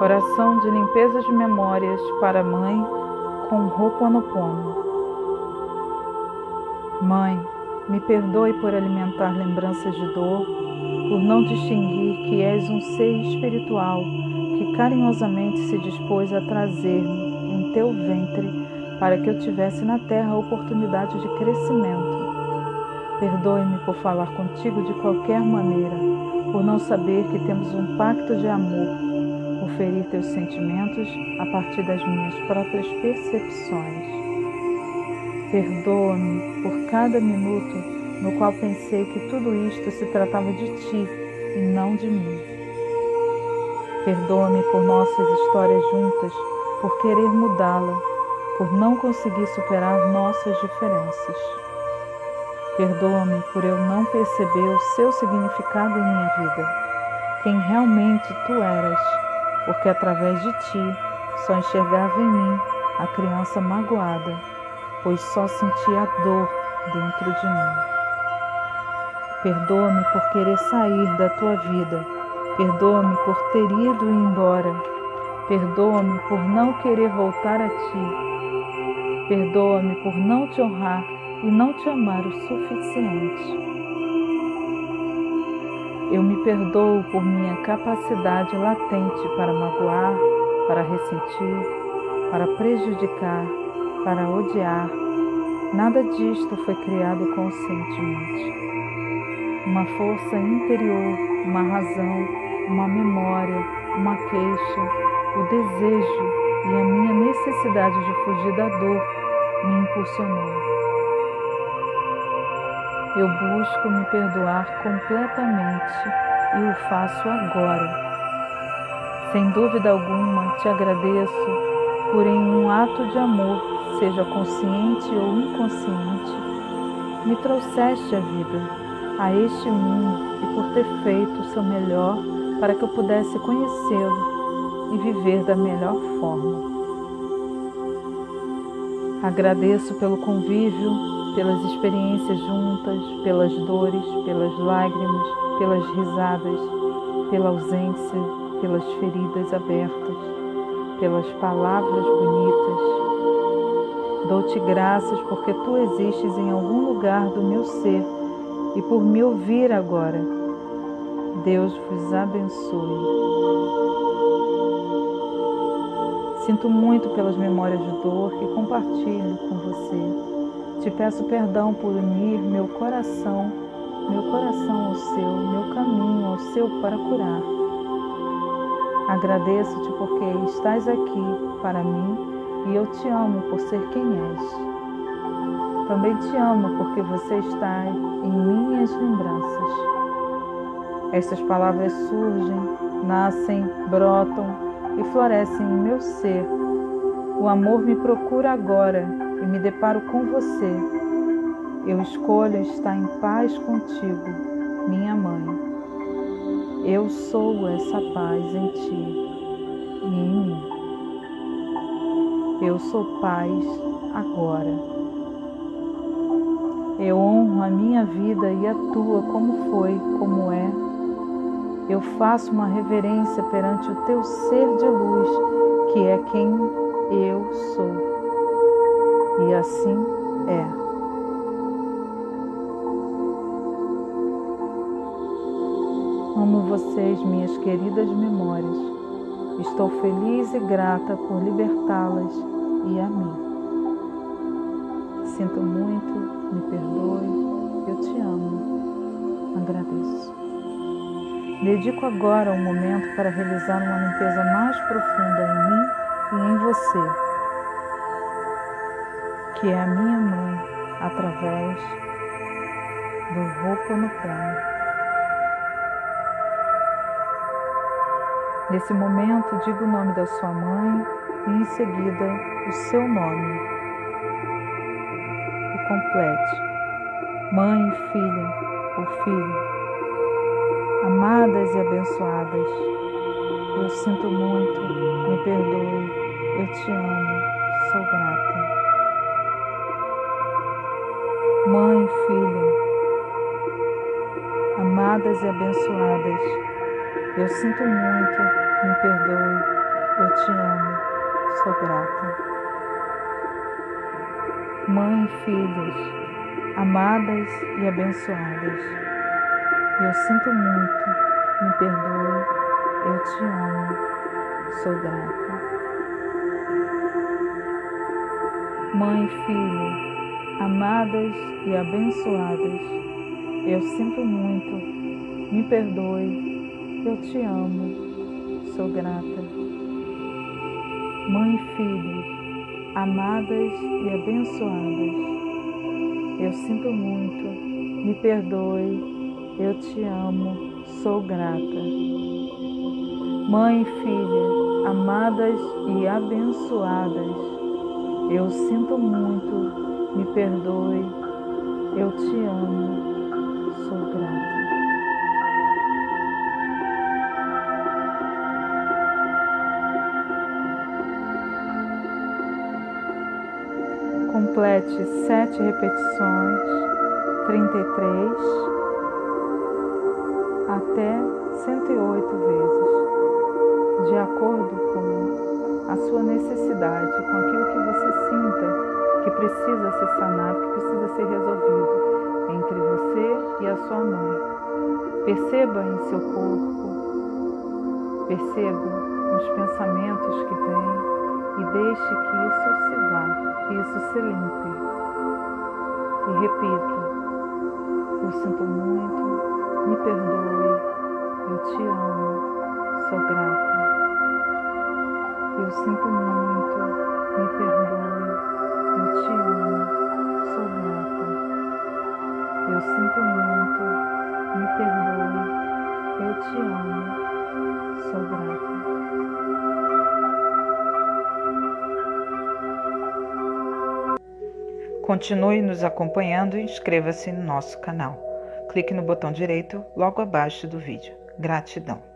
Oração de limpeza de memórias para a mãe com Ho'oponopono. Mãe, me perdoe por alimentar lembranças de dor, por não distinguir que és um ser espiritual que carinhosamente se dispôs a trazer-me em teu ventre para que eu tivesse na terra a oportunidade de crescimento. Perdoe-me por falar contigo de qualquer maneira, por não saber que temos um pacto de amor, por ferir teus sentimentos a partir das minhas próprias percepções. Perdoa-me por cada minuto no qual pensei que tudo isto se tratava de ti e não de mim. Perdoa-me por nossas histórias juntas, por querer mudá-la, por não conseguir superar nossas diferenças. Perdoa-me por eu não perceber o seu significado em minha vida, quem realmente tu eras, porque através de ti só enxergava em mim a criança magoada, pois só sentia a dor dentro de mim. Perdoa-me por querer sair da tua vida, perdoa-me por ter ido embora, perdoa-me por não querer voltar a ti, perdoa-me por não te honrar e não te amar o suficiente. Eu me perdoo por minha capacidade latente para magoar, para ressentir, para prejudicar, para odiar. Nada disto foi criado conscientemente. Uma força interior, uma razão, uma memória, uma queixa, o desejo e a minha necessidade de fugir da dor me impulsionou. Eu busco me perdoar completamente e o faço agora. Sem dúvida alguma, te agradeço por em um ato de amor, seja consciente ou inconsciente, me trouxeste a vida, a este mundo e por ter feito o seu melhor para que eu pudesse conhecê-lo e viver da melhor forma. Agradeço pelo convívio pelas experiências juntas, pelas dores, pelas lágrimas, pelas risadas, pela ausência, pelas feridas abertas, pelas palavras bonitas. Dou-te graças porque tu existes em algum lugar do meu ser e por me ouvir agora. Deus vos abençoe. Sinto muito pelas memórias de dor que compartilho com você. Te peço perdão por unir meu coração, meu coração ao seu, meu caminho ao seu para curar. Agradeço-te porque estás aqui para mim e eu te amo por ser quem és. Também te amo porque você está em minhas lembranças. Estas palavras surgem, nascem, brotam e florescem em meu ser. O amor me procura agora e me deparo com você, eu escolho estar em paz contigo, minha mãe. Eu sou essa paz em ti e em mim. Eu sou paz agora. Eu honro a minha vida e a tua como foi, como é. Eu faço uma reverência perante o teu ser de luz, que é quem eu sou e assim é. Amo vocês, minhas queridas memórias. Estou feliz e grata por libertá-las e a mim. Sinto muito, me perdoe, eu te amo, agradeço. Dedico agora um momento para realizar uma limpeza mais profunda em mim e em você que é a minha mãe através do Ho'oponopono. Nesse momento, diga o nome da sua mãe e em seguida o seu nome. E complete. Mãe e filha, ou filho, amadas e abençoadas, eu sinto muito, me perdoe, eu te amo, sou grata mãe e filha, amadas e abençoadas, eu sinto muito, me perdoe, Eu te amo, sou grata. Mãe e filhos, amadas e abençoadas, eu sinto muito, me perdoe, eu te amo, sou grata. Mãe e filho, amadas e abençoadas, eu sinto muito, me perdoe, eu te amo, sou grata. Mãe e filho, amadas e abençoadas. Eu sinto muito, me perdoe, eu te amo, sou grata. Mãe e filha, amadas e abençoadas, eu sinto muito, me perdoe, eu te amo, sou grata. Complete sete repetições, 33 até 108 vezes, de acordo com a sua necessidade, com aquilo que você sinta que precisa ser sanado, que precisa ser resolvido entre você e a sua mãe. Perceba em seu corpo, perceba nos pensamentos que vêm e deixe que isso se vá, que isso se limpe. E repita: Eu sinto muito, me perdoe, eu te amo, sou grata. Eu sinto muito, sinto muito, me perdoe, eu te amo, sou grata. Continue nos acompanhando e inscreva-se no nosso canal. Clique no botão direito logo abaixo do vídeo. Gratidão!